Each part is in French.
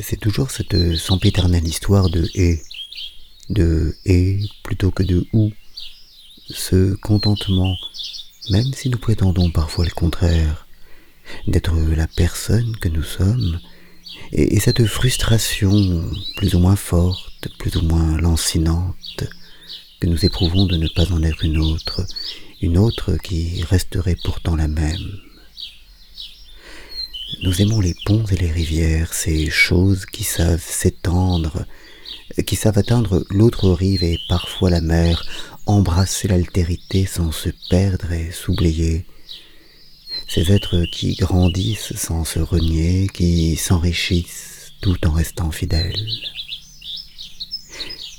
c'est toujours cette sempiternelle histoire de et, de et plutôt que de ou, ce contentement, même si nous prétendons parfois le contraire, d'être la personne que nous sommes, et, cette frustration plus ou moins forte, plus ou moins lancinante, que nous éprouvons de ne pas en être une autre, une autre qui resterait pourtant la même. Nous aimons les ponts et les rivières, ces choses qui savent s'étendre, qui savent atteindre l'autre rive et parfois la mer, embrasser l'altérité sans se perdre et s'oublier. Ces êtres qui grandissent sans se renier, qui s'enrichissent tout en restant fidèles.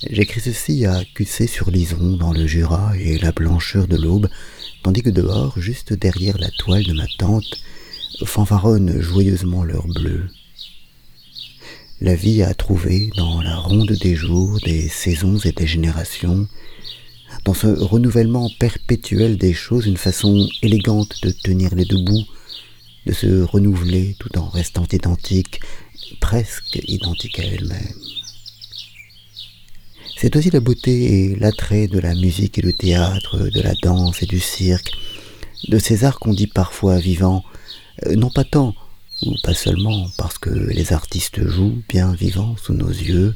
J'écris ceci à Cussé sur Lison dans le Jura et la blancheur de l'aube, tandis que dehors, juste derrière la toile de ma tante, fanfaronnent joyeusement leur bleu. La vie a trouvé, dans la ronde des jours, des saisons et des générations, dans ce renouvellement perpétuel des choses, une façon élégante de tenir les deux bouts, de se renouveler tout en restant identique, presque identique à elle-même. C'est aussi la beauté et l'attrait de la musique et du théâtre, de la danse et du cirque, de ces arts qu'on dit parfois vivants, non pas tant, ou pas seulement parce que les artistes jouent bien vivants sous nos yeux,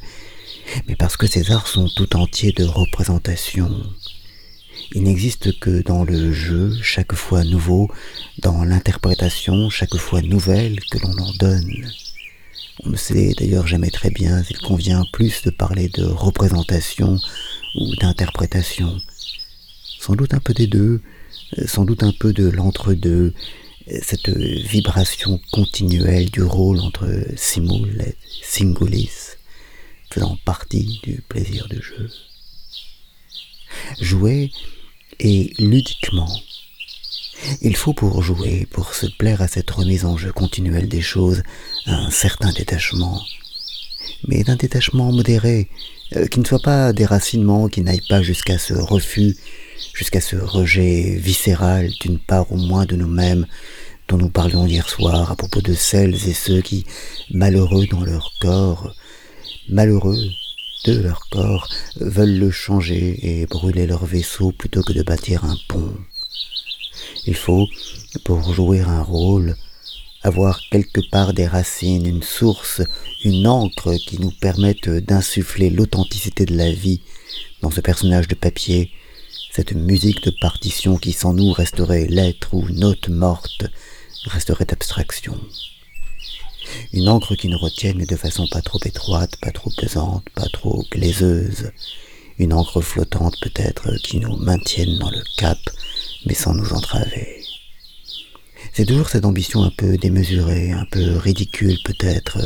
mais parce que ces arts sont tout entiers de représentation. Il n'existe que dans le jeu, chaque fois nouveau, dans l'interprétation, chaque fois nouvelle que l'on en donne. On ne sait d'ailleurs jamais très bien s'il convient plus de parler de représentation ou d'interprétation. Sans doute un peu des deux, sans doute un peu de l'entre-deux, cette vibration continuelle du rôle entre simul et singulis, faisant partie du plaisir du jeu. Jouer et ludiquement. Il faut pour jouer, pour se plaire à cette remise en jeu continuelle des choses, un certain détachement, mais d'un détachement modéré, euh, qui ne soit pas déracinement, qui n'aille pas jusqu'à ce refus jusqu'à ce rejet viscéral d'une part au moins de nous-mêmes dont nous parlions hier soir à propos de celles et ceux qui, malheureux dans leur corps, malheureux de leur corps, veulent le changer et brûler leur vaisseau plutôt que de bâtir un pont. Il faut, pour jouer un rôle, avoir quelque part des racines, une source, une encre qui nous permette d'insuffler l'authenticité de la vie dans ce personnage de papier cette musique de partition qui sans nous resterait lettre ou note morte, resterait abstraction. Une encre qui nous retienne de façon pas trop étroite, pas trop pesante, pas trop glaiseuse. Une encre flottante peut-être qui nous maintienne dans le cap, mais sans nous entraver. C'est toujours cette ambition un peu démesurée, un peu ridicule peut-être,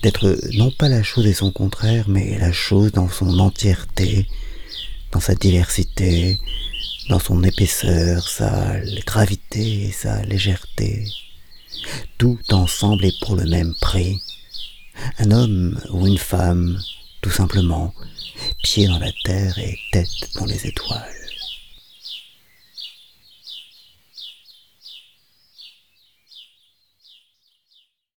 d'être non pas la chose et son contraire, mais la chose dans son entièreté, dans sa diversité, dans son épaisseur, sa gravité et sa légèreté. Tout ensemble est pour le même prix. Un homme ou une femme, tout simplement, pied dans la terre et tête dans les étoiles.